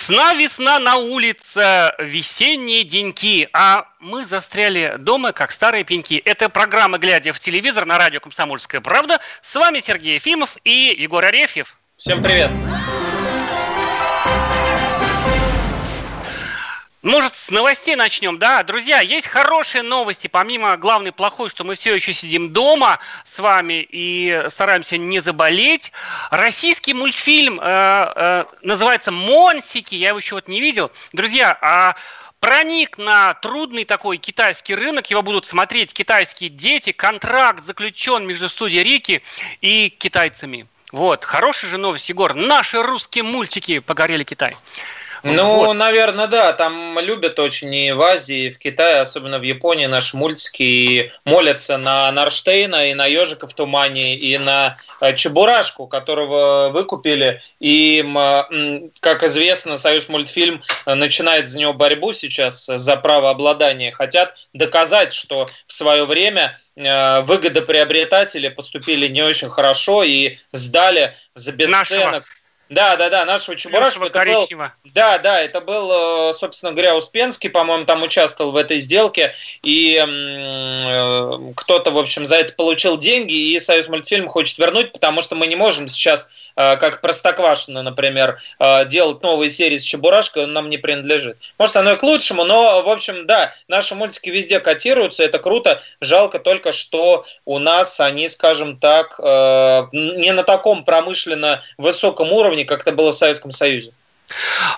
Весна, весна на улице, весенние деньки, а мы застряли дома, как старые пеньки. Это программа «Глядя в телевизор» на радио «Комсомольская правда». С вами Сергей Ефимов и Егор Арефьев. Всем привет. Может, с новостей начнем, да? Друзья, есть хорошие новости, помимо главной плохой, что мы все еще сидим дома с вами и стараемся не заболеть. Российский мультфильм э, э, называется «Монсики», я его еще вот не видел. Друзья, а проник на трудный такой китайский рынок, его будут смотреть китайские дети, контракт заключен между студией Рики и китайцами. Вот, хорошая же новость, Егор. Наши русские мультики погорели Китай. Ну, вот. наверное, да. Там любят очень и в Азии, и в Китае, особенно в Японии, наши мультики и молятся на Нарштейна, и на ежика в тумане, и на э, Чебурашку, которого выкупили. И, как известно, Союз мультфильм начинает за него борьбу сейчас за право обладания. Хотят доказать, что в свое время э, выгодоприобретатели поступили не очень хорошо и сдали за бесценок. Нашего да, да, да, нашего Чебурашку. Это был, да, да, это был, э, собственно говоря, Успенский, по-моему, там участвовал в этой сделке, и э, кто-то, в общем, за это получил деньги, и Союз мультфильм хочет вернуть, потому что мы не можем сейчас, э, как Простоквашино, например, э, делать новые серии с Чебурашкой, он нам не принадлежит. Может, оно и к лучшему, но, в общем, да, наши мультики везде котируются, это круто, жалко только, что у нас они, скажем так, э, не на таком промышленно высоком уровне, как это было в Советском Союзе.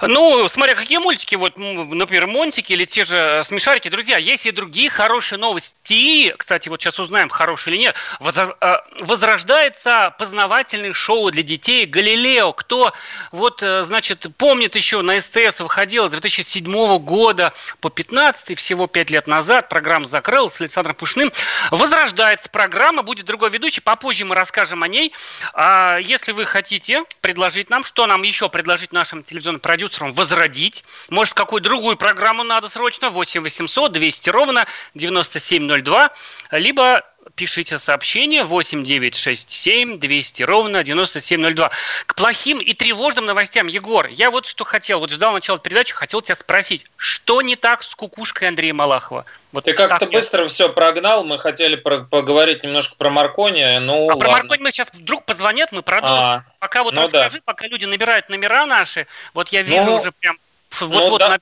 Ну, смотря какие мультики, вот, например, Монтики или те же э, Смешарики. Друзья, есть и другие хорошие новости. Кстати, вот сейчас узнаем, хорошие или нет. Э, возрождается познавательное шоу для детей «Галилео». Кто, вот, э, значит, помнит еще, на СТС выходила с 2007 года по 15 всего 5 лет назад. Программа закрылась с Александром Пушным. Возрождается программа, будет другой ведущий. Попозже мы расскажем о ней. А если вы хотите предложить нам, что нам еще предложить нашим телевизионным телевизионным продюсером возродить. Может, какую другую программу надо срочно? 8 800 200 ровно 9702. Либо пишите сообщение 8967 200 ровно 9702. К плохим и тревожным новостям, Егор, я вот что хотел, вот ждал начала передачи, хотел тебя спросить, что не так с кукушкой Андрея Малахова? Вот Ты как-то быстро я... все прогнал, мы хотели про поговорить немножко про Маркони, ну А ладно. про Маркони мы сейчас вдруг позвонят, мы продолжим. А, пока вот ну расскажи, да. пока люди набирают номера наши, вот я вижу ну, уже прям вот, ну, да.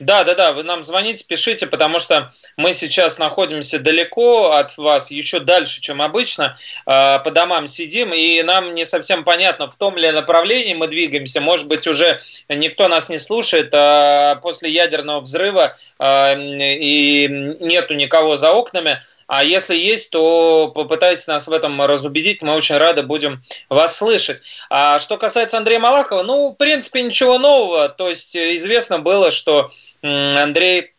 Да, да, да, вы нам звоните, пишите, потому что мы сейчас находимся далеко от вас, еще дальше, чем обычно, а, по домам сидим, и нам не совсем понятно, в том ли направлении мы двигаемся. Может быть, уже никто нас не слушает а после ядерного взрыва а, и нету никого за окнами. А если есть, то попытайтесь нас в этом разубедить. Мы очень рады будем вас слышать. А что касается Андрея Малахова, ну, в принципе, ничего нового. То есть известно было, что Андрей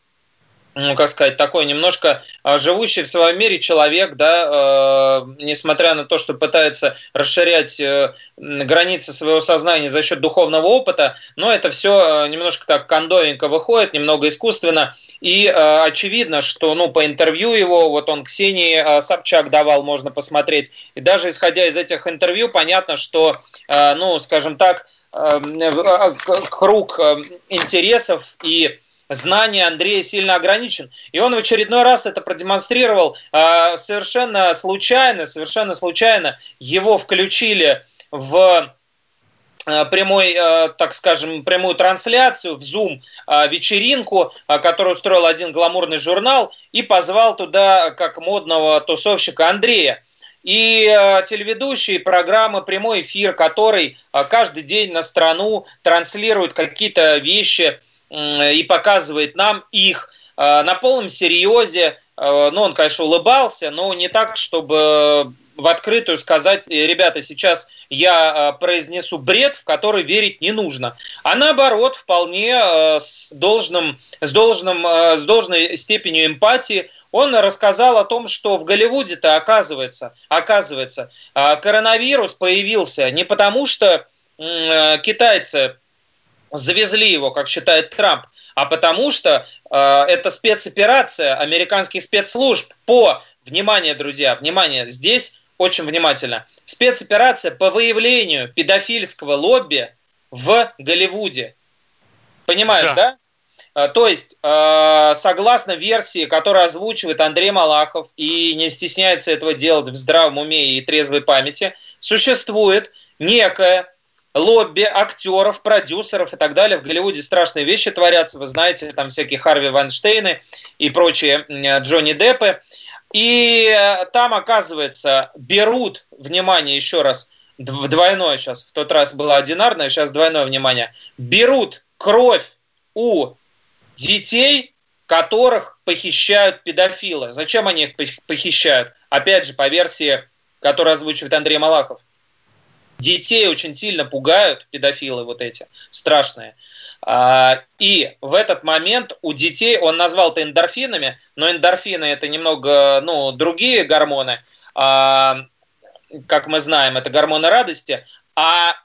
ну, как сказать, такой немножко а, живущий в своем мире человек, да, э, несмотря на то, что пытается расширять э, границы своего сознания за счет духовного опыта, но это все э, немножко так кондовенько выходит, немного искусственно, и э, очевидно, что, ну, по интервью его, вот он Ксении э, Собчак давал, можно посмотреть, и даже исходя из этих интервью, понятно, что, э, ну, скажем так, э, круг э, интересов и знания Андрея сильно ограничен. И он в очередной раз это продемонстрировал а, совершенно случайно, совершенно случайно его включили в а, прямой, а, так скажем, прямую трансляцию в Zoom вечеринку, которую устроил один гламурный журнал, и позвал туда как модного тусовщика Андрея. И телеведущий программы «Прямой эфир», который каждый день на страну транслирует какие-то вещи, и показывает нам их э, на полном серьезе. Э, ну, он, конечно, улыбался, но не так, чтобы в открытую сказать, «Э, ребята, сейчас я произнесу бред, в который верить не нужно. А наоборот, вполне с, должным, с, должным, с должной степенью эмпатии он рассказал о том, что в Голливуде-то оказывается, оказывается, коронавирус появился не потому, что китайцы завезли его, как считает Трамп, а потому что э, это спецоперация американских спецслужб по, внимание, друзья, внимание, здесь очень внимательно, спецоперация по выявлению педофильского лобби в Голливуде. Понимаешь, да? да? Э, то есть, э, согласно версии, которую озвучивает Андрей Малахов и не стесняется этого делать в здравом уме и трезвой памяти, существует некое лобби актеров, продюсеров и так далее. В Голливуде страшные вещи творятся, вы знаете, там всякие Харви Вайнштейны и прочие Джонни Деппы. И э, там, оказывается, берут, внимание еще раз, двойное сейчас, в тот раз было одинарное, сейчас двойное внимание, берут кровь у детей, которых похищают педофилы. Зачем они их похищают? Опять же, по версии, которую озвучивает Андрей Малахов. Детей очень сильно пугают педофилы вот эти, страшные. А, и в этот момент у детей, он назвал это эндорфинами, но эндорфины это немного, ну, другие гормоны, а, как мы знаем, это гормоны радости, а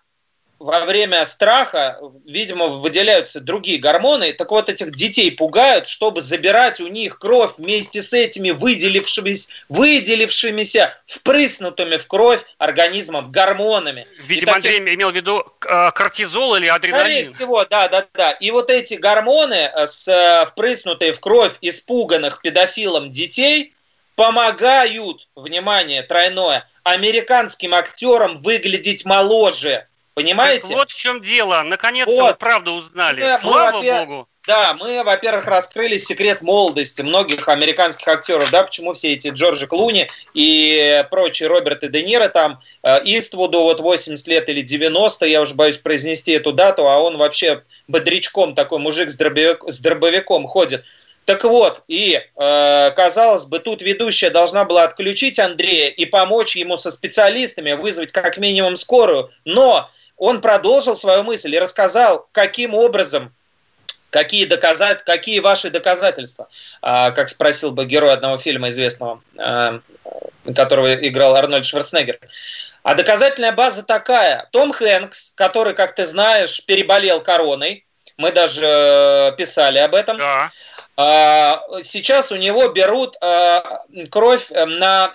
во время страха, видимо, выделяются другие гормоны. Так вот, этих детей пугают, чтобы забирать у них кровь вместе с этими выделившимися, выделившимися впрыснутыми в кровь организмом гормонами. Видимо, таким... Андрей имел в виду э, кортизол или адреналин. Скорее всего, да, да, да. И вот эти гормоны, э, с, э, впрыснутые в кровь испуганных педофилом детей, помогают, внимание, тройное, американским актерам выглядеть моложе Понимаете? Так вот в чем дело. Наконец-то вот. вы правду узнали. Мы, Слава мы, Богу. Да, мы, во-первых, раскрыли секрет молодости многих американских актеров, да, почему все эти Джорджи Клуни и прочие Роберты Де Ниро там, э, Иствуду вот 80 лет или 90, я уже боюсь произнести эту дату, а он вообще бодрячком такой мужик с, дробовик, с дробовиком ходит. Так вот, и э, казалось бы, тут ведущая должна была отключить Андрея и помочь ему со специалистами, вызвать как минимум скорую, но он продолжил свою мысль и рассказал, каким образом Какие, доказать, какие ваши доказательства? А, как спросил бы герой одного фильма известного, а, которого играл Арнольд Шварценеггер. А доказательная база такая. Том Хэнкс, который, как ты знаешь, переболел короной, мы даже э, писали об этом. Да. А, сейчас у него берут а, кровь э, на,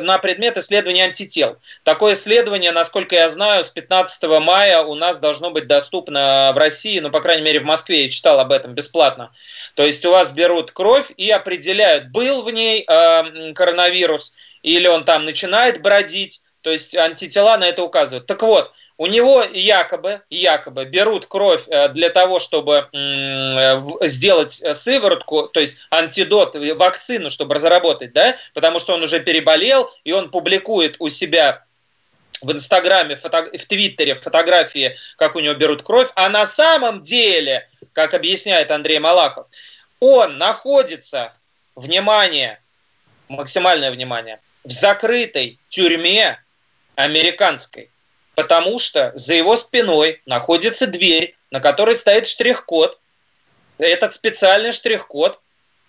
на предмет исследования антител. Такое исследование, насколько я знаю, с 15 мая у нас должно быть доступно в России, ну, по крайней мере, в Москве, я читал об этом бесплатно. То есть у вас берут кровь и определяют, был в ней а, коронавирус или он там начинает бродить, то есть антитела на это указывают. Так вот, у него якобы, якобы берут кровь э, для того, чтобы сделать э, сыворотку, то есть антидот, э, вакцину, чтобы разработать, да, потому что он уже переболел, и он публикует у себя в Инстаграме, в Твиттере фотографии, как у него берут кровь, а на самом деле, как объясняет Андрей Малахов, он находится, внимание, максимальное внимание, в закрытой тюрьме американской потому что за его спиной находится дверь, на которой стоит штрих-код. Этот специальный штрих-код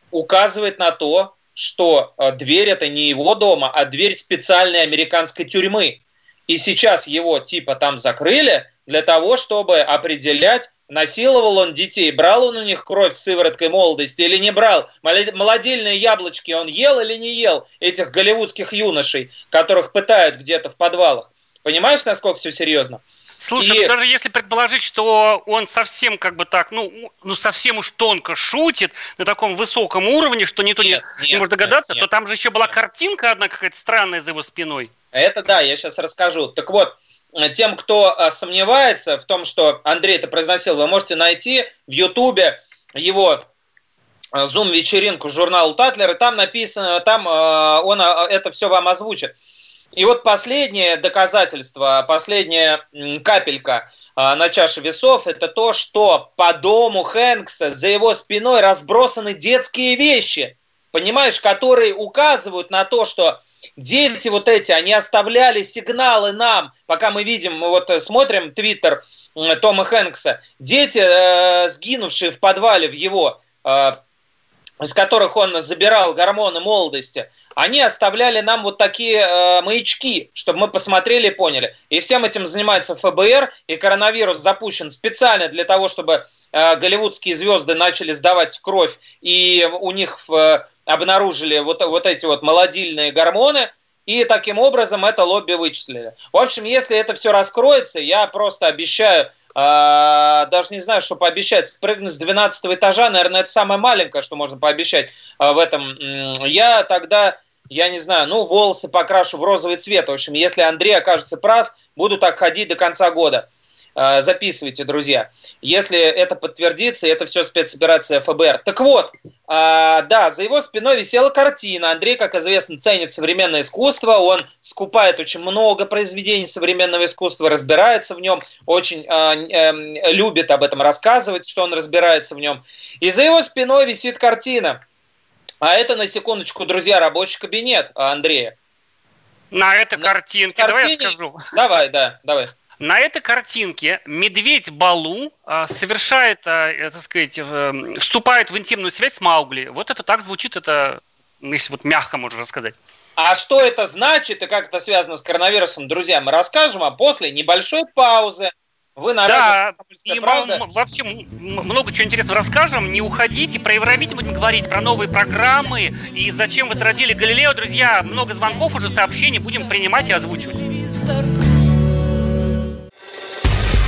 указывает на то, что э, дверь это не его дома, а дверь специальной американской тюрьмы. И сейчас его типа там закрыли для того, чтобы определять, насиловал он детей, брал он у них кровь с сывороткой молодости или не брал, молодильные яблочки он ел или не ел, этих голливудских юношей, которых пытают где-то в подвалах. Понимаешь, насколько все серьезно? Слушай, и... ну, даже если предположить, что он совсем как бы так, ну, ну совсем уж тонко шутит на таком высоком уровне, что никто нет, не, нет, не может догадаться, нет, нет, то там же еще была картинка одна какая-то странная за его спиной. Это да, я сейчас расскажу. Так вот, тем, кто а, сомневается в том, что Андрей это произносил, вы можете найти в Ютубе его зум-вечеринку журнала Татлер, и там написано, там а, он а, это все вам озвучит. И вот последнее доказательство, последняя капелька а, на чаше весов, это то, что по дому Хэнкса за его спиной разбросаны детские вещи, понимаешь, которые указывают на то, что дети вот эти, они оставляли сигналы нам, пока мы видим, мы вот смотрим твиттер Тома Хэнкса, дети, э, сгинувшие в подвале в его, э, из которых он забирал гормоны молодости, они оставляли нам вот такие э, маячки, чтобы мы посмотрели и поняли. И всем этим занимается ФБР, и коронавирус запущен специально для того, чтобы э, голливудские звезды начали сдавать кровь, и у них в, обнаружили вот, вот эти вот молодильные гормоны, и таким образом это лобби вычислили. В общем, если это все раскроется, я просто обещаю даже не знаю, что пообещать. Спрыгнуть с 12 этажа, наверное, это самое маленькое, что можно пообещать а, в этом. Я тогда, я не знаю, ну, волосы покрашу в розовый цвет. В общем, если Андрей окажется прав, буду так ходить до конца года. А, записывайте, друзья. Если это подтвердится, это все спецоперация ФБР. Так вот, а, да, за его спиной висела картина. Андрей, как известно, ценит современное искусство. Он скупает очень много произведений современного искусства, разбирается в нем, очень э, любит об этом рассказывать, что он разбирается в нем. И за его спиной висит картина. А это, на секундочку, друзья, рабочий кабинет Андрея. На этой картинке, картине... давай я скажу. Давай, да, давай. На этой картинке медведь Балу а, совершает, а, э, так сказать, вступает в интимную связь с Маугли. Вот это так звучит, это, если вот мягко можно рассказать. А что это значит и как это связано с коронавирусом, друзья, мы расскажем, а после небольшой паузы вы на да, и правда? вообще много чего интересного расскажем. Не уходите, про Евровидение будем говорить, про новые программы и зачем вы родили Галилео. Друзья, много звонков уже, сообщений будем принимать и озвучивать.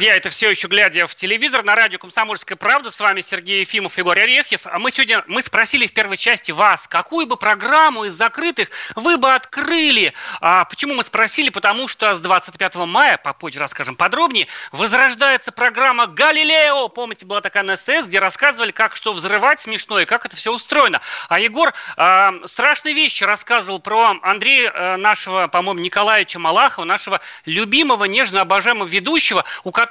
Друзья, это все еще глядя в телевизор на радио «Комсомольская правда». С вами Сергей Ефимов, Егор Арефьев. А мы сегодня, мы спросили в первой части вас, какую бы программу из закрытых вы бы открыли. А почему мы спросили? Потому что с 25 мая, попозже расскажем подробнее, возрождается программа «Галилео». Помните, была такая на СТС, где рассказывали, как что взрывать смешно и как это все устроено. А Егор а, страшные вещи рассказывал про Андрея а, нашего, по-моему, Николаевича Малахова, нашего любимого, нежно обожаемого ведущего, у которого,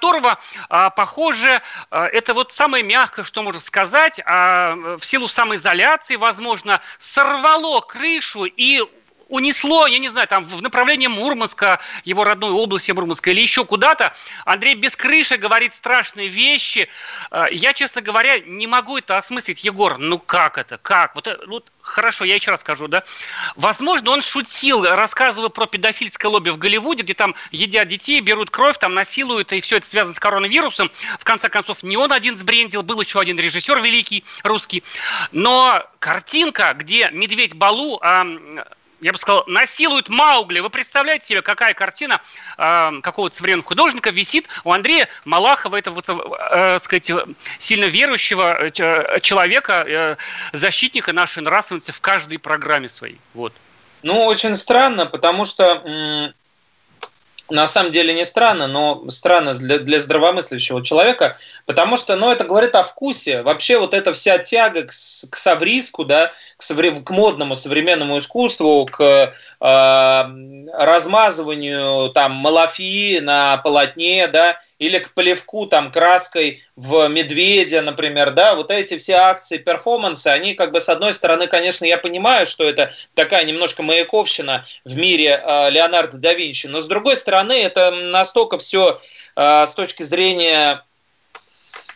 а, похоже, а, это вот самое мягкое, что можно сказать, а, в силу самоизоляции, возможно, сорвало крышу и унесло, я не знаю, там в направлении Мурманска, его родной области Мурманска или еще куда-то. Андрей без крыши говорит страшные вещи. Э, я, честно говоря, не могу это осмыслить. Егор, ну как это? Как? Вот, вот хорошо, я еще раз скажу, да. Возможно, он шутил, рассказывая про педофильское лобби в Голливуде, где там едят детей, берут кровь, там насилуют, и все это связано с коронавирусом. В конце концов, не он один сбрендил, был еще один режиссер великий, русский. Но картинка, где медведь Балу я бы сказал, насилуют Маугли. Вы представляете себе, какая картина э, какого-то современного художника висит у Андрея Малахова, этого, э, сказать, сильно верующего э, человека, э, защитника нашей нравственности в каждой программе своей. Вот. Ну, очень странно, потому что на самом деле не странно, но странно для, для здравомыслящего человека, потому что, ну, это говорит о вкусе. Вообще вот эта вся тяга к, к совриску, да, к, совре, к модному современному искусству, к э, размазыванию там малафии на полотне, да, или к плевку там краской в медведя, например, да, вот эти все акции, перформансы, они как бы с одной стороны, конечно, я понимаю, что это такая немножко маяковщина в мире э, Леонардо да Винчи, но с другой стороны, это настолько все э, с точки зрения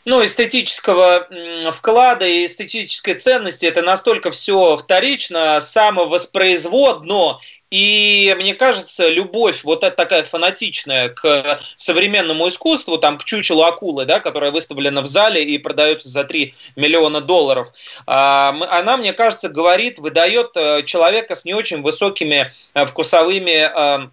ну, эстетического вклада и эстетической ценности это настолько все вторично, самовоспроизводно, и мне кажется, любовь вот эта такая фанатичная к современному искусству, там к чучелу акулы, да, которая выставлена в зале и продается за 3 миллиона долларов, а, она, мне кажется, говорит, выдает э, человека с не очень высокими э, вкусовыми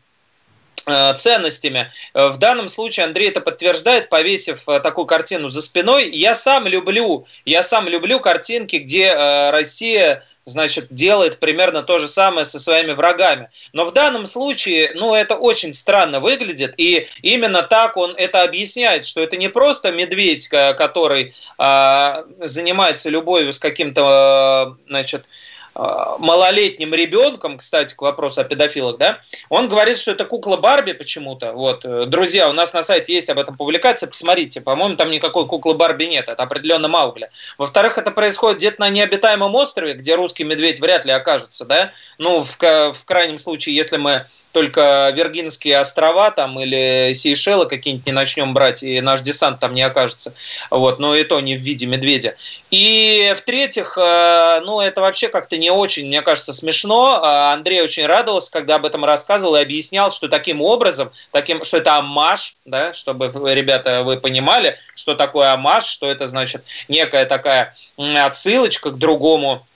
э, ценностями. В данном случае Андрей это подтверждает, повесив такую картину за спиной. Я сам люблю, я сам люблю картинки, где Россия значит, делает примерно то же самое со своими врагами. Но в данном случае, ну, это очень странно выглядит, и именно так он это объясняет, что это не просто медведь, который э, занимается любовью с каким-то, значит, а, малолетним ребенком, кстати, к вопросу о педофилах, да, он говорит, что это кукла Барби почему-то. Вот, э, друзья, у нас на сайте есть об этом публикация, посмотрите, по-моему, там никакой куклы Барби нет, это определенно Маугли. Во-вторых, это происходит где-то на необитаемом острове, где русский медведь вряд ли окажется, да, ну, в, в крайнем случае, если мы только Виргинские острова там или Сейшелы какие-нибудь не начнем брать, и наш десант там не окажется. Вот, но и то не в виде медведя. И в-третьих, э, ну, это вообще как-то не очень, мне кажется, смешно. А Андрей очень радовался, когда об этом рассказывал и объяснял, что таким образом, таким, что это амаш, да, чтобы, ребята, вы понимали, что такое амаш, что это значит некая такая отсылочка к другому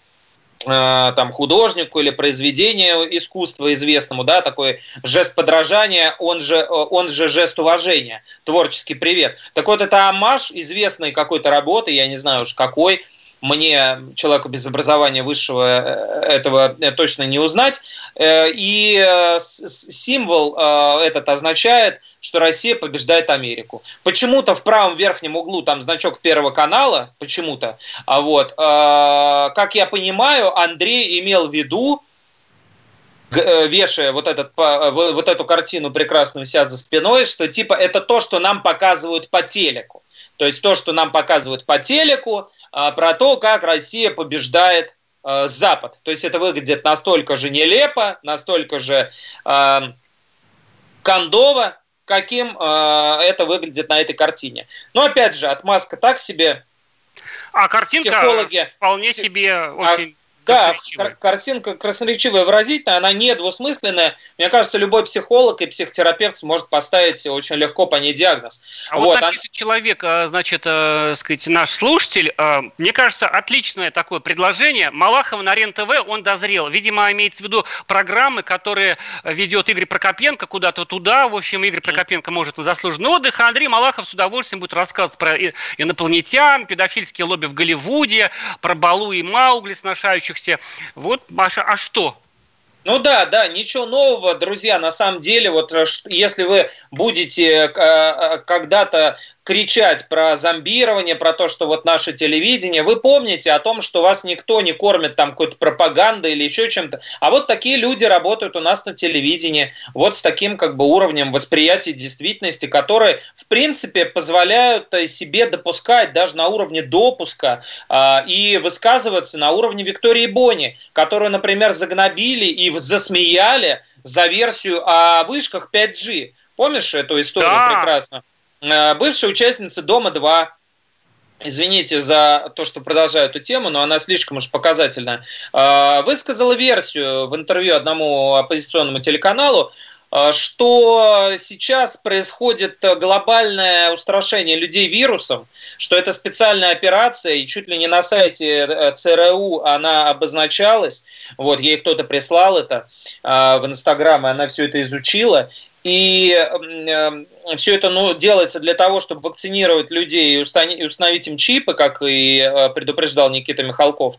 Э, там художнику или произведению искусства известному, да, такой жест подражания, он же, он же жест уважения, творческий привет. Так вот, это амаш известной какой-то работы, я не знаю уж какой, мне, человеку без образования высшего, э, этого э, точно не узнать. Э, и символ этот означает, что Россия побеждает Америку. Почему-то в правом верхнем углу там значок Первого канала, почему-то. А вот, как я понимаю, Андрей имел в виду, вешая вот, этот, вот эту картину прекрасную вся за спиной, что типа это то, что нам показывают по телеку. То есть то, что нам показывают по телеку, а, про то, как Россия побеждает а, Запад. То есть это выглядит настолько же нелепо, настолько же э, кондово, каким э, это выглядит на этой картине. Но опять же, отмазка так себе. А картинка Психологи, вполне себе очень да, картинка красноречивая, выразительная, она не двусмысленная. Мне кажется, любой психолог и психотерапевт может поставить очень легко по ней диагноз. А вот, вот напишет он... человек, а, значит, э, сказать, наш слушатель, э, мне кажется, отличное такое предложение. Малахов на РЕН-ТВ, он дозрел. Видимо, имеется в виду программы, которые ведет Игорь Прокопенко куда-то туда. В общем, Игорь Прокопенко может на заслуженный отдых, а Андрей Малахов с удовольствием будет рассказывать про инопланетян, педофильские лобби в Голливуде, про Балу и Маугли, сношающих учащихся. Вот, Маша, а что? Ну да, да, ничего нового, друзья, на самом деле, вот э, если вы будете э, э, когда-то кричать про зомбирование, про то, что вот наше телевидение, вы помните о том, что вас никто не кормит там какой-то пропагандой или еще чем-то. А вот такие люди работают у нас на телевидении, вот с таким как бы уровнем восприятия действительности, которые, в принципе, позволяют э, себе допускать даже на уровне допуска э, и высказываться на уровне Виктории Бони, которую, например, загнобили и засмеяли за версию о вышках 5G. Помнишь эту историю да. прекрасно? Э, бывшая участница «Дома-2», извините за то, что продолжаю эту тему, но она слишком уж показательная, э, высказала версию в интервью одному оппозиционному телеканалу, э, что сейчас происходит глобальное устрашение людей вирусом, что это специальная операция, и чуть ли не на сайте ЦРУ она обозначалась. Вот, ей кто-то прислал это в Инстаграм, и она все это изучила. И все это ну, делается для того, чтобы вакцинировать людей и установить им чипы, как и э, предупреждал Никита Михалков.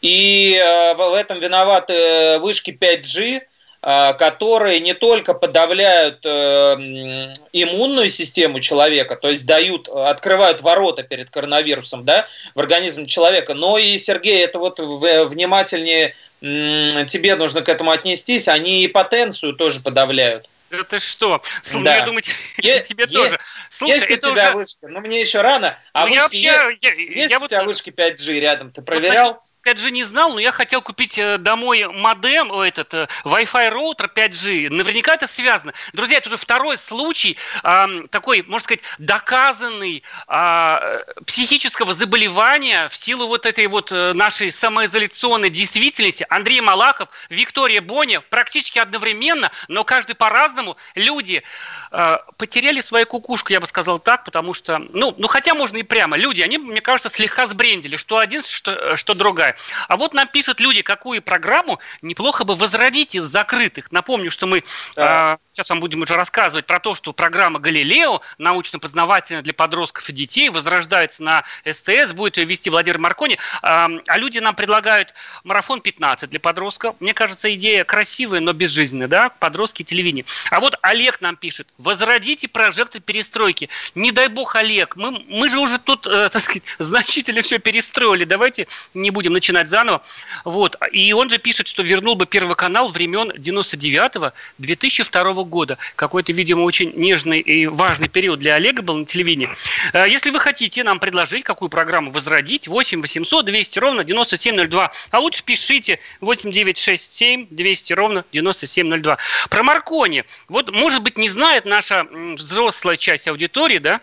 И э, в этом виноваты вышки 5G, которые не только подавляют иммунную систему человека, то есть дают, открывают ворота перед коронавирусом да, в организм человека, но и, Сергей, это вот внимательнее тебе нужно к этому отнестись, они и потенцию тоже подавляют. Это что? Слушай, да. я думаю, е- тебе е- тоже. Слушай, есть это у тебя уже... вышка, но мне еще рано. А вышки вообще, есть, я, есть я у тебя вот... вышки 5G рядом? Ты проверял? Вот, 5G не знал, но я хотел купить э, домой модем, этот э, Wi-Fi роутер 5G. Наверняка это связано. Друзья, это уже второй случай э, такой, можно сказать, доказанный э, психического заболевания в силу вот этой вот э, нашей самоизоляционной действительности. Андрей Малахов, Виктория Боня практически одновременно, но каждый по-разному. Люди э, потеряли свою кукушку, я бы сказал так, потому что, ну, ну хотя можно и прямо. Люди, они, мне кажется, слегка сбрендили, что один, что, что другая. А вот нам пишут люди, какую программу неплохо бы возродить из закрытых. Напомню, что мы да. Сейчас вам будем уже рассказывать про то, что программа «Галилео», научно-познавательная для подростков и детей, возрождается на СТС, будет ее вести Владимир Маркони. А люди нам предлагают марафон 15 для подростков. Мне кажется, идея красивая, но безжизненная, да, подростки телевидение. А вот Олег нам пишет, возродите прожекты перестройки. Не дай бог, Олег, мы, мы же уже тут, э, так сказать, значительно все перестроили, давайте не будем начинать заново. Вот. И он же пишет, что вернул бы Первый канал времен 99-2002 года. Какой-то, видимо, очень нежный и важный период для Олега был на телевидении. Э, если вы хотите нам предложить, какую программу возродить, 8 800 200 ровно 9702. А лучше пишите 8 967 200 ровно 9702. Про Маркони. Вот, может быть, не знает наша взрослая часть аудитории, да,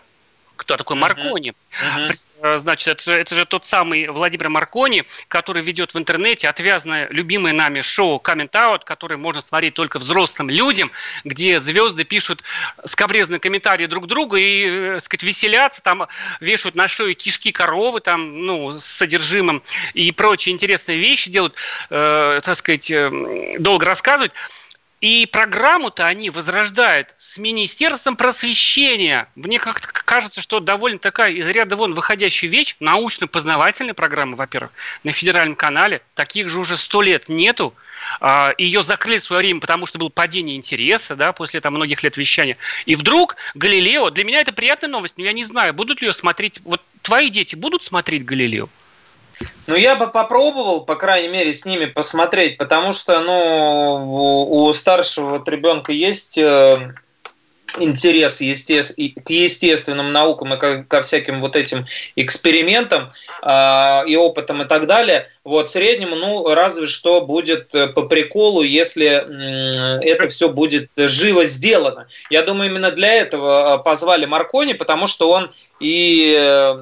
кто такой Маркони. Uh-huh. Значит, это же, это же тот самый Владимир Маркони, который ведет в интернете отвязное, любимое нами шоу Coming Out, которое можно смотреть только взрослым людям, где звезды пишут скобрезные комментарии друг другу и, э, так сказать, веселятся, там вешают на шею кишки коровы, там, ну, с содержимым и прочие интересные вещи делают, э, так сказать, э, долго рассказывать. И программу-то они возрождают с Министерством просвещения. Мне как-то кажется, что довольно такая из ряда вон выходящая вещь, научно-познавательная программа, во-первых, на федеральном канале. Таких же уже сто лет нету. А, Ее закрыли в свое время, потому что было падение интереса, да, после там многих лет вещания. И вдруг Галилео, для меня это приятная новость, но я не знаю, будут ли ее смотреть, вот твои дети будут смотреть Галилео? Ну, я бы попробовал, по крайней мере, с ними посмотреть, потому что, ну, у старшего вот ребенка есть э, интерес к естественным наукам и ко всяким вот этим экспериментам а, и опытам и так далее. Вот среднему, ну, разве что будет э, по приколу, если это все будет живо сделано. Я думаю, именно для этого э, позвали Маркони, потому что он и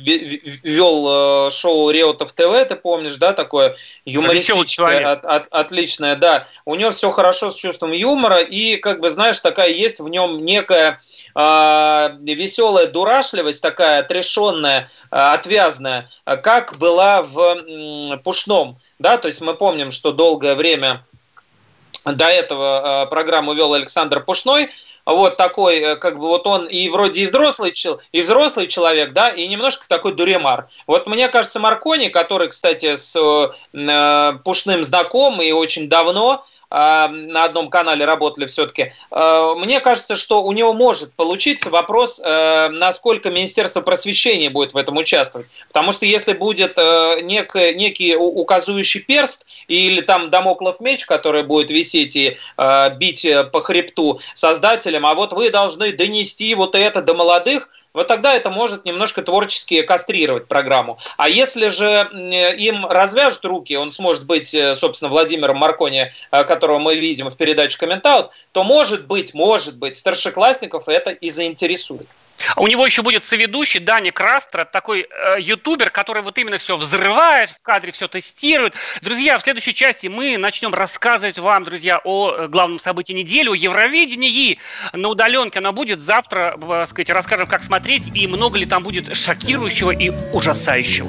вел э, шоу Реутов ТВ, ты помнишь, да, такое юмористическое, от, от, отличное, да. У него все хорошо с чувством юмора, и, как бы, знаешь, такая есть в нем некая э, а, веселая дурашливость, такая отрешенная, э, отвязная, как была в э, Пушном, да, то есть мы помним, что долгое время до этого программу вел Александр Пушной, вот такой, э, как бы вот он и вроде и взрослый, и взрослый человек, да, и немножко такой дуремар. Вот мне кажется, Маркони, который, кстати, с э, Пушным знаком и очень давно, на одном канале работали все-таки. А, мне кажется, что у него может получиться вопрос, э, насколько Министерство просвещения будет в этом участвовать. Потому что если будет э, нек, некий указующий перст или там домоклов меч, который будет висеть и э, бить по хребту создателям, а вот вы должны донести вот это до молодых, вот тогда это может немножко творчески кастрировать программу. А если же им развяжут руки, он сможет быть, э, собственно, Владимиром Маркони, э, которого мы видим в передаче «Комментаут», то может быть, может быть, старшеклассников это и заинтересует. У него еще будет соведущий Дани Крастро, такой э, ютубер, который вот именно все взрывает в кадре, все тестирует. Друзья, в следующей части мы начнем рассказывать вам, друзья, о э, главном событии недели, о Евровидении. На удаленке она будет завтра, э, сказать, расскажем, как смотреть и много ли там будет шокирующего и ужасающего.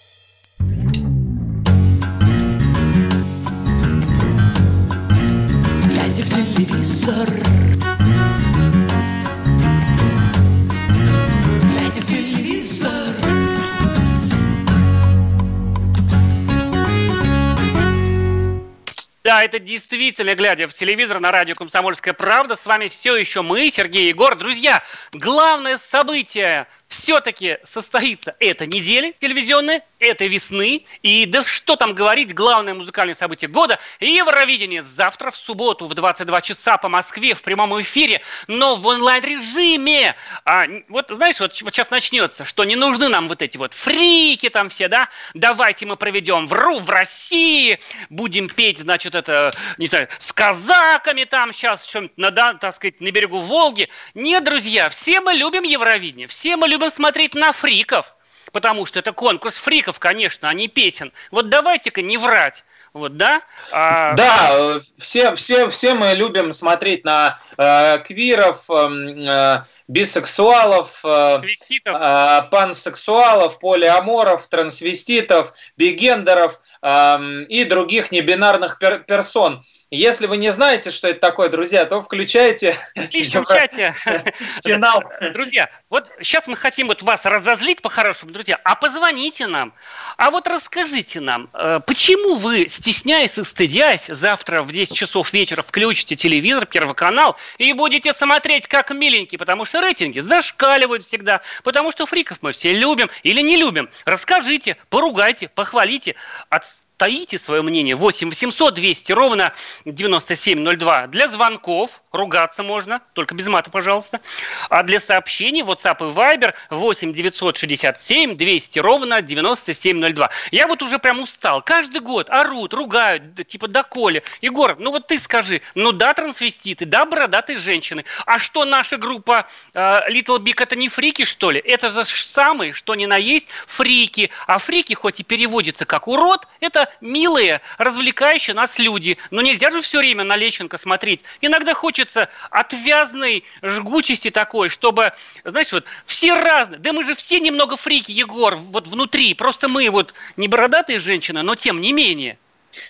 Да, это действительно, глядя в телевизор на радио «Комсомольская правда», с вами все еще мы, Сергей Егор. Друзья, главное событие все-таки состоится эта неделя телевизионная, этой весны. И да что там говорить, главное музыкальное событие года – Евровидение завтра в субботу в 22 часа по Москве в прямом эфире, но в онлайн-режиме. А, вот знаешь, вот, вот сейчас начнется, что не нужны нам вот эти вот фрики там все, да? Давайте мы проведем в РУ в России, будем петь, значит, это, не знаю, с казаками там сейчас, чем на, так сказать, на берегу Волги. Нет, друзья, все мы любим Евровидение, все мы любим смотреть на фриков потому что это конкурс фриков, конечно, а не песен. Вот давайте-ка не врать. Вот, да? А... Да, все, все, все мы любим смотреть на э, квиров, эм, э, бисексуалов, э, э, пансексуалов, полиаморов, трансвеститов, бигендеров э, и других небинарных пер персон. Если вы не знаете, что это такое, друзья, то включайте в чате финал. Друзья, вот сейчас мы хотим вот вас разозлить по-хорошему, друзья, а позвоните нам, а вот расскажите нам, э, почему вы, стесняясь и стыдясь, завтра в 10 часов вечера включите телевизор, Первый канал, и будете смотреть как миленький, потому что рейтинги зашкаливают всегда, потому что фриков мы все любим или не любим. Расскажите, поругайте, похвалите, от таите свое мнение. 8 800 200 ровно 9702. Для звонков ругаться можно, только без мата, пожалуйста. А для сообщений WhatsApp и Viber 8 967 200 ровно 9702. Я вот уже прям устал. Каждый год орут, ругают, типа доколе. Егор, ну вот ты скажи, ну да, трансвеститы, да, бородатые женщины. А что наша группа э, Little Big это не фрики, что ли? Это же самые, что ни на есть, фрики. А фрики, хоть и переводится как урод, это милые, развлекающие нас люди. Но нельзя же все время на Лещенко смотреть. Иногда хочется отвязной жгучести такой, чтобы, знаешь, вот все разные. Да мы же все немного фрики, Егор, вот внутри. Просто мы вот не бородатые женщины, но тем не менее.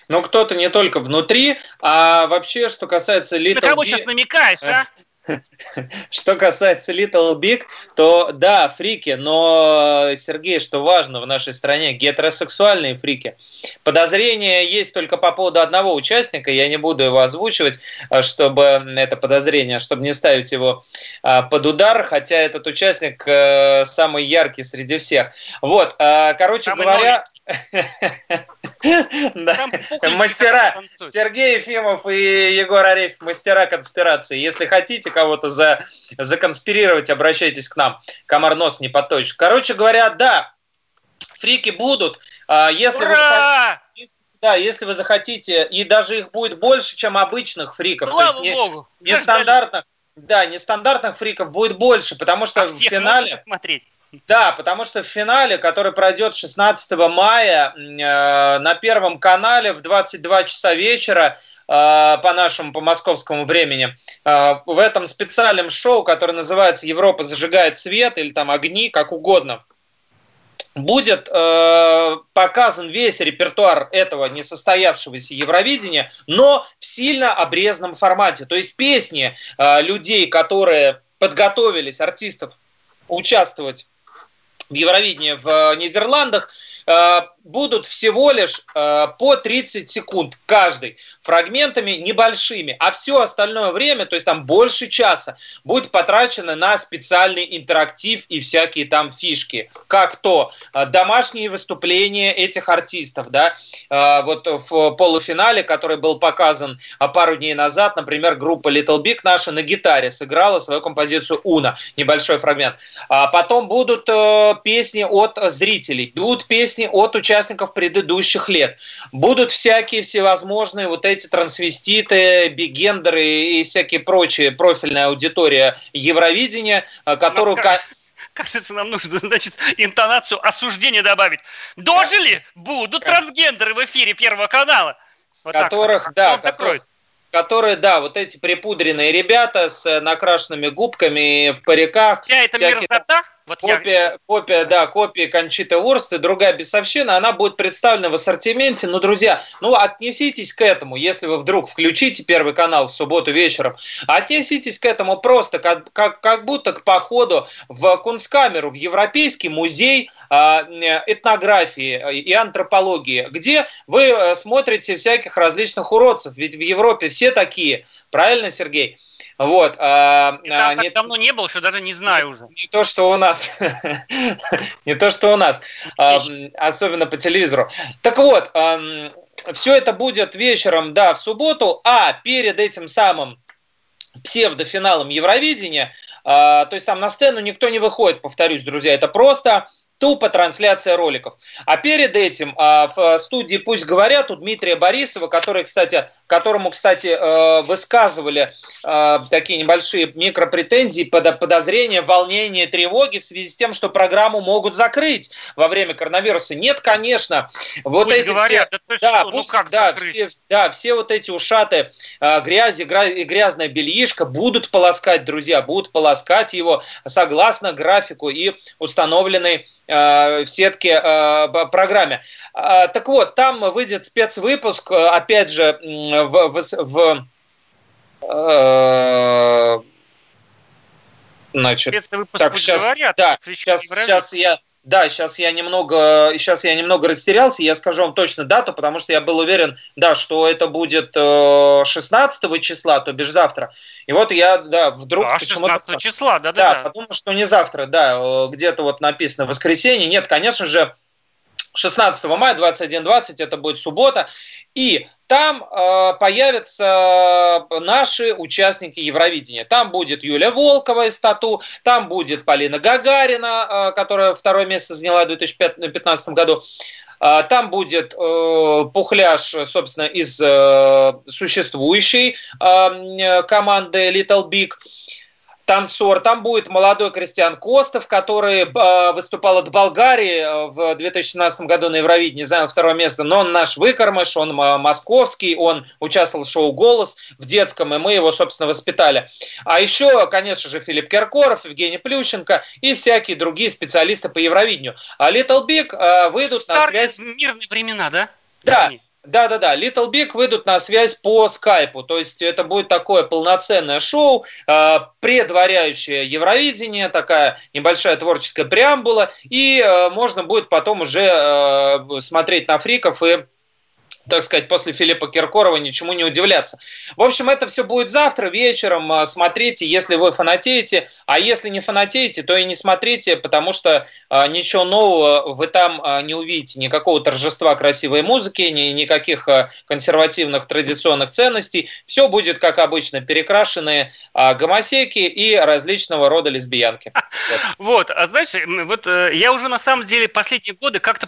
Ну, кто-то не только внутри, а вообще, что касается Little На кого сейчас намекаешь, а? Что касается Little Big, то да, фрики, но, Сергей, что важно в нашей стране, гетеросексуальные фрики. Подозрение есть только по поводу одного участника, я не буду его озвучивать, а, чтобы это подозрение, чтобы не ставить его а, под удар, хотя этот участник э, самый яркий среди всех. Вот, а, короче говоря... Мастера. Сергей Ефимов и Егор Арефьев, мастера конспирации. Если хотите кого-то за, законспирировать, обращайтесь к нам. Комар нос не поточит. Короче говоря, да, фрики будут. А если Ура! вы да, если вы захотите, и даже их будет больше, чем обычных фриков, Слава то есть Богу. не, нестандартных, да, нестандартных фриков будет больше, потому что а в финале... Смотреть. Да, потому что в финале, который пройдет 16 мая э, на Первом канале в 22 часа вечера, э, по нашему, по московскому времени, э, в этом специальном шоу, которое называется «Европа зажигает свет» или там «Огни», как угодно, будет э, показан весь репертуар этого несостоявшегося Евровидения, но в сильно обрезанном формате. То есть песни э, людей, которые подготовились, артистов, участвовать в Евровидении в э, Нидерландах будут всего лишь э, по 30 секунд каждый, фрагментами небольшими, а все остальное время, то есть там больше часа, будет потрачено на специальный интерактив и всякие там фишки, как то э, домашние выступления этих артистов, да, э, вот в полуфинале, который был показан э, пару дней назад, например, группа Little Big наша на гитаре сыграла свою композицию «Уна», небольшой фрагмент. А потом будут э, песни от зрителей, будут песни от участников участников предыдущих лет. Будут всякие всевозможные вот эти трансвеститы, бигендеры и всякие прочие профильная аудитория Евровидения, э, которую... Кажется, нам нужно, значит, интонацию осуждения добавить. Дожили? Будут трансгендеры в эфире Первого канала. Вот которых, так. да, которых, которые, да, вот эти припудренные ребята с накрашенными губками в париках. Вся эта всякие... мерзота? Вот копия, я... копия, да, копия Кончиты Урст и другая бесовщина, она будет представлена в ассортименте. Ну, друзья, ну, отнеситесь к этому, если вы вдруг включите Первый канал в субботу вечером, отнеситесь к этому просто как, как, как будто к походу в Кунсткамеру, в Европейский музей э, этнографии и антропологии, где вы э, смотрите всяких различных уродцев. Ведь в Европе все такие, правильно, Сергей? Вот. А, а, не, давно не был, что даже не знаю уже. Не то, что у нас. не то, что у нас. А, особенно по телевизору. Так вот, а, все это будет вечером, да, в субботу, а перед этим самым псевдофиналом Евровидения, а, то есть там на сцену никто не выходит, повторюсь, друзья, это просто тупо трансляция роликов. А перед этим а, в студии «Пусть говорят» у Дмитрия Борисова, который, кстати, которому, кстати, э, высказывали э, такие небольшие микропретензии, подозрения, волнения, тревоги в связи с тем, что программу могут закрыть во время коронавируса. Нет, конечно. Вот пусть эти говорят, все, да, да, ну пусть, ну как да, все, да, все вот эти ушаты э, грязи и грязная бельишко будут полоскать, друзья, будут полоскать его согласно графику и установленной в сетке э, программе. А, так вот, там выйдет спецвыпуск, э, опять же, в, в, в значит, так, сейчас, говорят, да, сейчас, сейчас я да, сейчас я немного, сейчас я немного растерялся, я скажу вам точно дату, потому что я был уверен, да, что это будет 16 числа, то бишь завтра. И вот я, да, вдруг а, почему-то... 16 числа, да-да-да. Да, подумал, что не завтра, да, где-то вот написано воскресенье. Нет, конечно же, 16 мая 21.20, это будет суббота. И там э, появятся наши участники Евровидения. Там будет Юля Волкова из «Тату», там будет Полина Гагарина, э, которая второе место заняла в 2015 году. Э, там будет э, Пухляш, собственно, из э, существующей э, команды Little Big танцор. Там будет молодой Кристиан Костов, который э, выступал от Болгарии э, в 2017 году на Евровидении, занял второе место, но он наш выкормыш, он московский, он участвовал в шоу «Голос» в детском, и мы его, собственно, воспитали. А еще, конечно же, Филипп Киркоров, Евгений Плющенко и всякие другие специалисты по Евровидению. А Little Big э, выйдут Старые на связь... мирные времена, да? Да, да, да, да. Little Big выйдут на связь по скайпу. То есть это будет такое полноценное шоу, э, предваряющее Евровидение, такая небольшая творческая преамбула. И э, можно будет потом уже э, смотреть на фриков и так сказать, после Филиппа Киркорова ничему не удивляться. В общем, это все будет завтра вечером. А, смотрите, если вы фанатеете, а если не фанатеете, то и не смотрите, потому что а, ничего нового вы там а, не увидите. Никакого торжества красивой музыки, ни, никаких консервативных традиционных ценностей. Все будет, как обычно, перекрашенные гомосеки и различного рода лесбиянки. Вот, а знаешь, вот э, я уже на самом деле последние годы как-то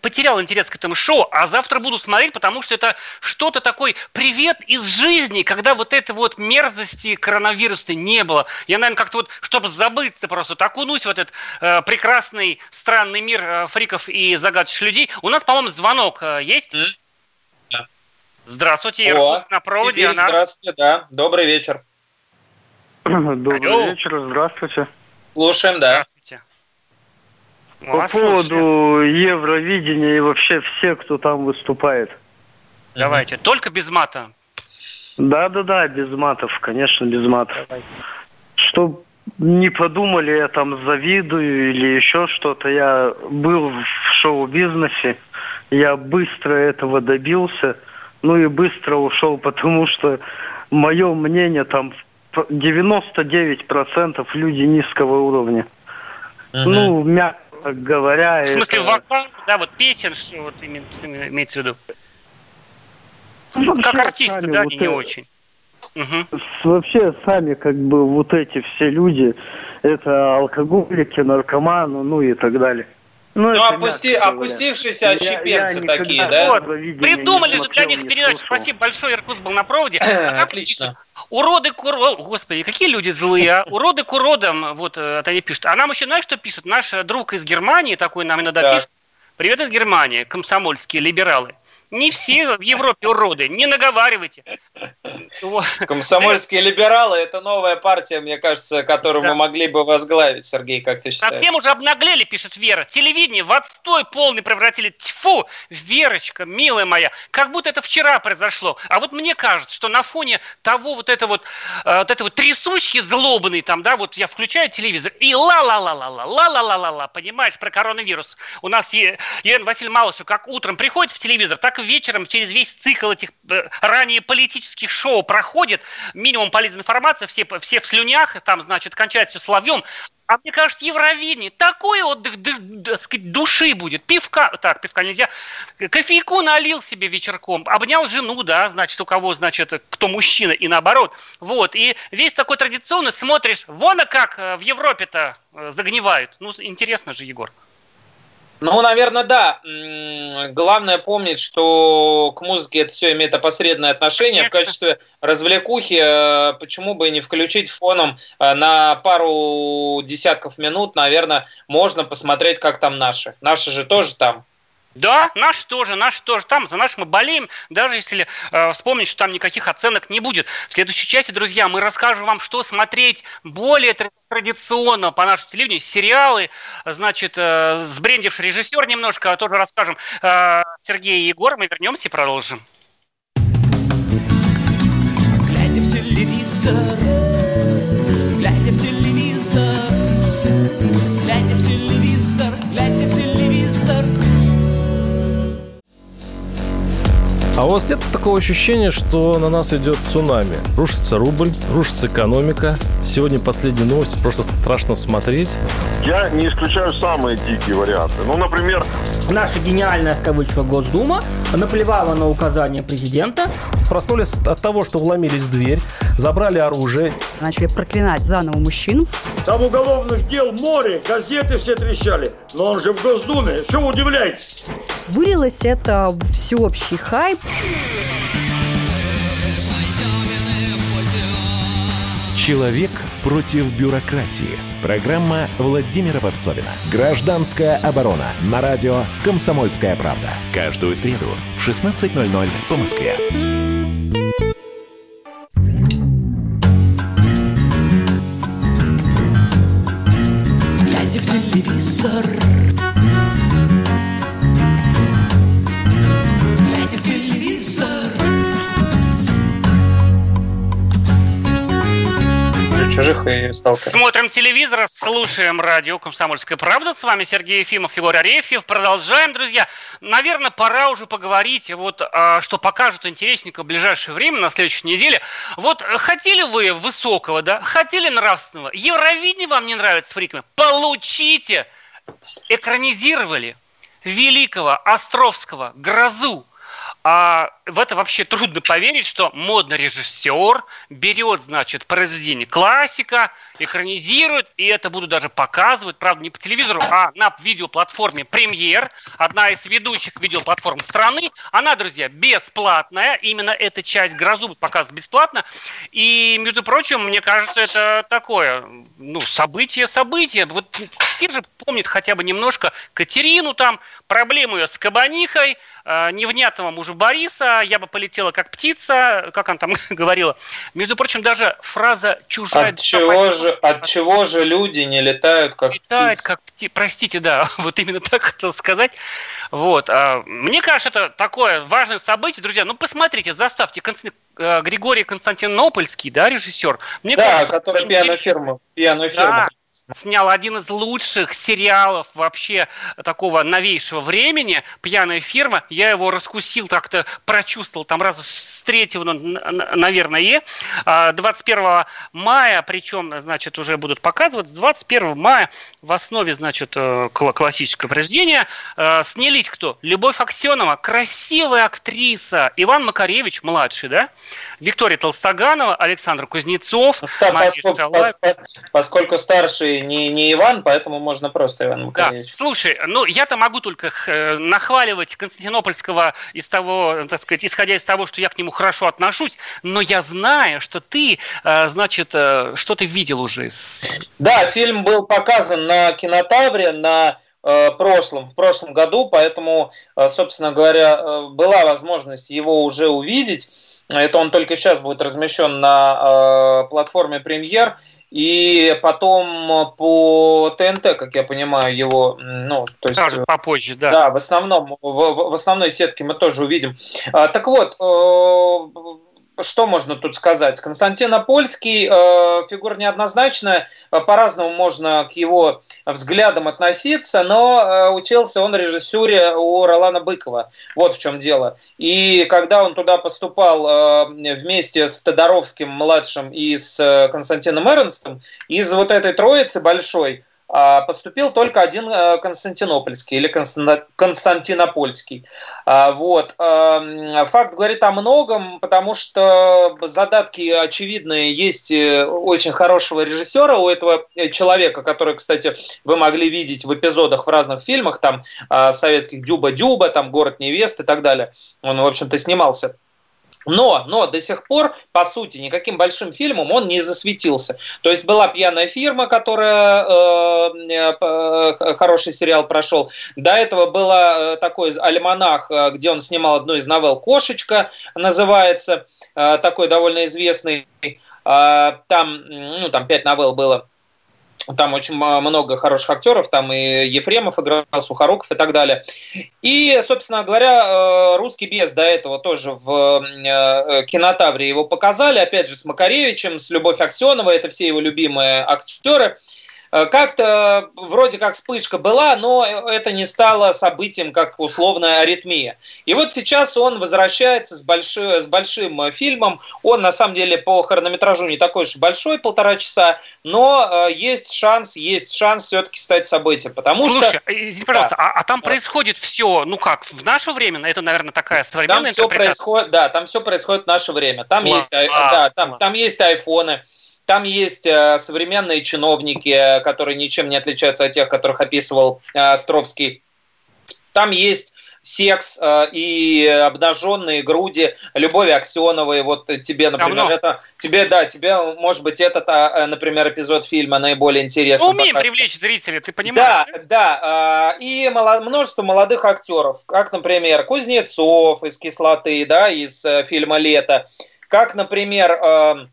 потерял интерес к этому шоу, а завтра буду смотреть говорить, потому что это что-то такой привет из жизни, когда вот этой вот мерзости коронавируса не было. Я, наверное, как-то вот, чтобы забыться просто, вот окунусь в этот э, прекрасный, странный мир э, фриков и загадочных людей. У нас, по-моему, звонок э, есть? Да. Здравствуйте, Иркутск на проводе. Она... Здравствуйте, да. Добрый вечер. Добрый Алло. вечер, здравствуйте. Слушаем, да. Здравствуйте. По поводу Евровидения и вообще все, кто там выступает. Давайте, только без мата. Да-да-да, без матов, конечно, без матов. Давай. Чтоб не подумали, я там завидую или еще что-то. Я был в шоу-бизнесе, я быстро этого добился, ну и быстро ушел, потому что мое мнение там 99% люди низкого уровня. Угу. Ну, говоря... В смысле, это... вокал, да, вот песен, что вот имеется в виду? Ну, как артисты, да, вот не, не очень. Угу. Вообще сами как бы вот эти все люди, это алкоголики, наркоманы, ну и так далее. Ну, ну опусти, опустившиеся отщепенцы такие, да? Вот. Придумали же для них передачу. Спасибо большое, Иркутск был на проводе. Отлично. Уроды к. Господи, какие люди злые, а? Уроды к уродам, вот э, это они пишут. А нам еще, знаешь, что пишут? Наш друг из Германии такой нам иногда да. пишет. Привет из Германии, комсомольские либералы. Не все в Европе уроды, не наговаривайте. Комсомольские либералы – это новая партия, мне кажется, которую да. мы могли бы возглавить, Сергей, как ты считаешь? Совсем уже обнаглели, пишет Вера. Телевидение в отстой полный превратили. Тьфу, Верочка, милая моя, как будто это вчера произошло. А вот мне кажется, что на фоне того вот это вот, э, вот этой вот трясучки злобной там, да, вот я включаю телевизор и ла-ла-ла-ла-ла, ла-ла-ла-ла-ла, понимаешь, про коронавирус. У нас Елена Васильевна Малышева как утром приходит в телевизор, так вечером через весь цикл этих э, ранее политических шоу проходит, минимум полезной информации, все, все в слюнях, там, значит, кончается все соловьем, а мне кажется, Евровидение, такой отдых так сказать, души будет. Пивка, так, пивка нельзя, кофейку налил себе вечерком, обнял жену, да, значит, у кого, значит, кто мужчина и наоборот. Вот, и весь такой традиционный смотришь, вон а как э, в Европе-то э, загнивают. Ну, интересно же, Егор. Ну, наверное, да. Главное помнить, что к музыке это все имеет опосредованное отношение. В качестве развлекухи э, почему бы не включить фоном э, на пару десятков минут, наверное, можно посмотреть, как там наши. Наши же тоже там. Да, наш тоже, наш тоже. Там за наш мы болеем, даже если э, вспомнить, что там никаких оценок не будет. В следующей части, друзья, мы расскажем вам, что смотреть более традиционно по нашему телевидению. Сериалы, значит, э, сбрендивший режиссер немножко, а тоже расскажем. Э, Сергей и Егор, мы вернемся и продолжим. Глядя в телевизор, А у вас нет такого ощущения, что на нас идет цунами? Рушится рубль, рушится экономика. Сегодня последние новости, просто страшно смотреть. Я не исключаю самые дикие варианты. Ну, например... Наша гениальная, в кавычках, Госдума наплевала на указания президента. Проснулись от того, что вломились в дверь, забрали оружие. Начали проклинать заново мужчин. Там уголовных дел море, газеты все трещали. Но он же в Госдуме, что вы удивляетесь? Вылилось это всеобщий хайп. Человек против бюрократии. Программа Владимира Варсовина. Гражданская оборона. На радио «Комсомольская правда». Каждую среду в 16.00 по Москве. Чужих и сталкиваемся. Смотрим телевизор, слушаем радио «Комсомольская правда». С вами Сергей Ефимов, Егор Арефьев. Продолжаем, друзья. Наверное, пора уже поговорить, вот, а, что покажут интересненько в ближайшее время, на следующей неделе. Вот хотели вы высокого, да? Хотели нравственного? Евровидение вам не нравится, фриками? Получите! Экранизировали великого Островского «Грозу» А в это вообще трудно поверить, что модный режиссер берет, значит, произведение классика, экранизирует, и это будут даже показывать, правда, не по телевизору, а на видеоплатформе «Премьер», одна из ведущих видеоплатформ страны. Она, друзья, бесплатная, именно эта часть «Грозу» будет показывать бесплатно. И, между прочим, мне кажется, это такое, ну, событие, событие. Вот все же помнят хотя бы немножко Катерину там, проблему ее с Кабанихой, э, невнятного мужа Бориса, я бы полетела как птица, как он там говорила. Между прочим, даже фраза «чужая...» От чего, же, от чего же люди не летают как летают птицы? как птицы. Простите, да, вот именно так хотел сказать. Вот. А, мне кажется, это такое важное событие. Друзья, ну посмотрите, заставьте Константин э, Григорий Константинопольский, да, режиссер. Мне да, кажется, который пьяную фирму, пьяную фирму да, снял один из лучших сериалов вообще такого новейшего времени «Пьяная фирма». Я его раскусил, как-то прочувствовал там раз с третьего, наверное, 21 а, мая, причем, значит, уже будут показывать, 21 мая в основе, значит, э, классическое произведение э, снялись кто? Любовь Аксенова, красивая актриса, Иван Макаревич, младший, да? Виктория Толстоганова, Александр Кузнецов, поскольку, поскольку старший не, не Иван, поэтому можно просто Иван Макаревич. Да. Слушай, ну я-то могу только э, нахваливать Константинопольского из того, так сказать, исходя из того, что я к нему хорошо отношусь, но я знаю, что ты, э, значит, э, что ты видел уже. Да, фильм был показан на кинотавре, на э, прошлом, в прошлом году, поэтому, э, собственно говоря, э, была возможность его уже увидеть. Это он только сейчас будет размещен на платформе премьер. И потом по ТНТ, как я понимаю, его, ну, то есть... Тоже попозже, да. Да, в основном, в, в основной сетке мы тоже увидим. Так вот, что можно тут сказать? Константин Апольский э, фигура неоднозначная, э, по-разному можно к его взглядам относиться, но э, учился он режиссуре у Ролана Быкова. Вот в чем дело. И когда он туда поступал э, вместе с Тодоровским младшим и с э, Константином Эрнстом, из вот этой троицы большой, поступил только один э, Константинопольский или Константинопольский. А, вот. Факт говорит о многом, потому что задатки очевидные есть э, очень хорошего режиссера у этого э, человека, который, кстати, вы могли видеть в эпизодах в разных фильмах, там в советских «Дюба-Дюба», там «Город невест» и так далее. Он, в общем-то, снимался но, но до сих пор, по сути, никаким большим фильмом он не засветился. То есть была пьяная фирма, которая э, э, хороший сериал прошел. До этого был э, такой альманах, э, где он снимал одну из новелл «Кошечка» называется, э, такой довольно известный. Э, там, ну, там пять новелл было. Там очень много хороших актеров, там и Ефремов играл, Сухоруков и так далее. И, собственно говоря, э, «Русский без» до этого тоже в э, кинотавре его показали, опять же, с Макаревичем, с Любовь Аксеновой, это все его любимые актеры. Э, как-то вроде как вспышка была, но это не стало событием, как условная аритмия. И вот сейчас он возвращается с, большой, с большим э, фильмом. Он на самом деле по хронометражу не такой уж большой, полтора часа, но э, есть шанс, есть шанс все-таки стать событием. Потому Слушай, что... извини, пожалуйста, да. а, а там да. происходит все, ну как, в наше время, это, наверное, такая современная там все происходит, Да, там все происходит в наше время. Там, есть, да, там, там есть айфоны, там есть э, современные чиновники, которые ничем не отличаются от тех, которых описывал э, Островский. Там есть секс э, и обнаженные груди Любови Аксеновой. Вот тебе, например, Давно. это тебе, да, тебе, может быть, этот, например, эпизод фильма наиболее интересный. Мы умеем пока. привлечь зрителей, ты понимаешь? Да, да. И множество молодых актеров, как, например, Кузнецов из «Кислоты», да, из фильма «Лето», как, например,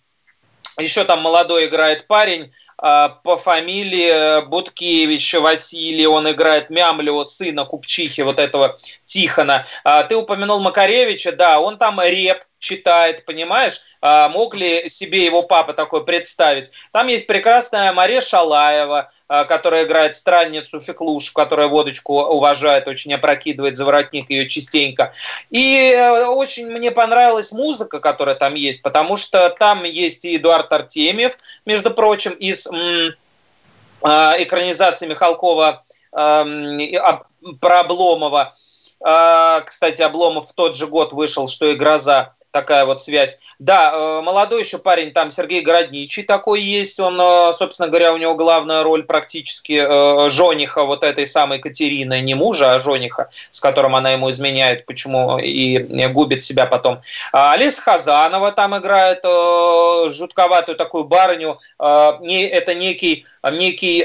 еще там молодой играет парень а, по фамилии Буткевич Василий, он играет Мямлю, сына Купчихи, вот этого Тихона. А, ты упомянул Макаревича, да, он там реп читает, понимаешь? А, мог ли себе его папа такой представить? Там есть прекрасная Мария Шалаева, а, которая играет странницу Феклуш, которая водочку уважает, очень опрокидывает за воротник ее частенько. И э, очень мне понравилась музыка, которая там есть, потому что там есть и Эдуард Артемьев, между прочим, из а, экранизации Михалкова про Обломова. Кстати, Обломов в тот же год вышел, что и «Гроза» такая вот связь. Да, э, молодой еще парень, там Сергей Городничий такой есть, он, э, собственно говоря, у него главная роль практически э, жениха вот этой самой Катерины, не мужа, а жениха, с которым она ему изменяет, почему и губит себя потом. А Алиса Хазанова там играет жутковатую такую барыню, это некий, некий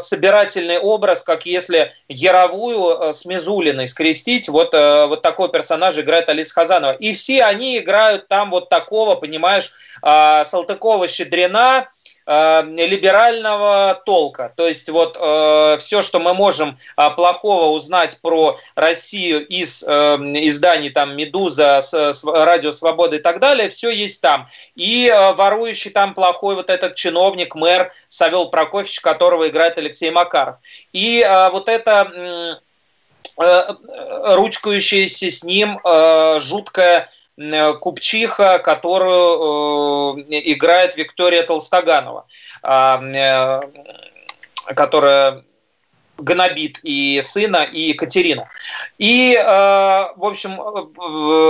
собирательный образ, как если Яровую с Мизулиной скрестить, вот, вот такой персонаж играет Алиса Хазанова. И все они играют там вот такого, понимаешь, а, Салтыкова-Щедрина, а, либерального толка. То есть вот э, все, что мы можем э, плохого узнать про Россию из э, изданий там «Медуза», с, с, «Радио Свобода» и так далее, все есть там. И э, ворующий там плохой вот этот чиновник, мэр Савел Прокофьевич, которого играет Алексей Макаров. И э, вот это э, ручкающаяся с ним э, жуткая Э, купчиха, которую э, играет Виктория Толстоганова, э, которая гнобит и сына, и Екатерину. И, э, в общем,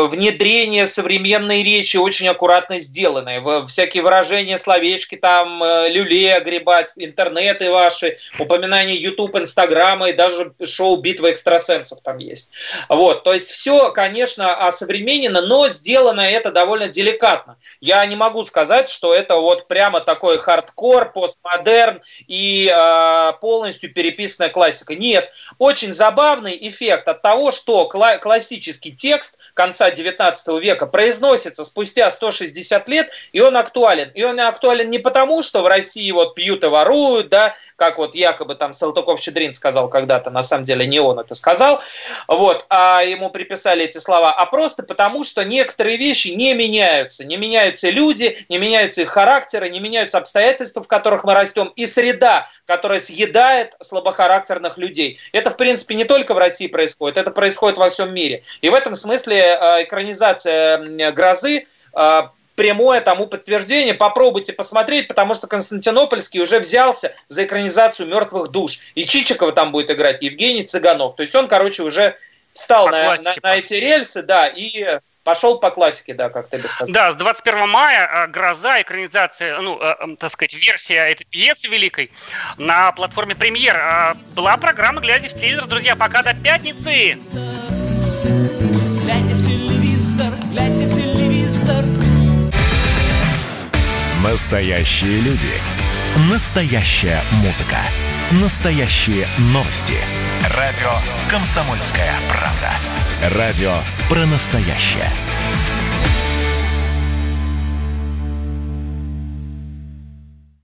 внедрение современной речи очень аккуратно сделанное. Всякие выражения, словечки, там, э, люлей огребать, интернеты ваши, упоминания YouTube, Инстаграма и даже шоу «Битва экстрасенсов» там есть. Вот, то есть все, конечно, осовременено, но сделано это довольно деликатно. Я не могу сказать, что это вот прямо такой хардкор, постмодерн и э, полностью переписанная классика. Нет, очень забавный эффект от того, что кла- классический текст конца 19 века произносится спустя 160 лет, и он актуален. И он актуален не потому, что в России вот пьют и воруют, да, как вот якобы там Салтыков-Щедрин сказал когда-то, на самом деле не он это сказал, вот, а ему приписали эти слова, а просто потому, что некоторые вещи не меняются. Не меняются люди, не меняются их характеры, не меняются обстоятельства, в которых мы растем, и среда, которая съедает слабохарактерных людей. Это, в принципе, не только в России происходит, это происходит во всем мире. И в этом смысле э, экранизация «Грозы» э, прямое тому подтверждение. Попробуйте посмотреть, потому что Константинопольский уже взялся за экранизацию «Мертвых душ». И Чичикова там будет играть, Евгений Цыганов. То есть он, короче, уже встал на, на, на эти рельсы, да, и пошел по классике, да, как ты бы сказал. Да, с 21 мая «Гроза», экранизация, ну, э, так сказать, версия этой пьесы великой на платформе «Премьер». Была программа «Глядя в телевизор». Друзья, пока до пятницы! Глядя в телевизор, глядя в телевизор. Настоящие люди. Настоящая музыка. Настоящие новости. Радио «Комсомольская правда». Радио про настоящее.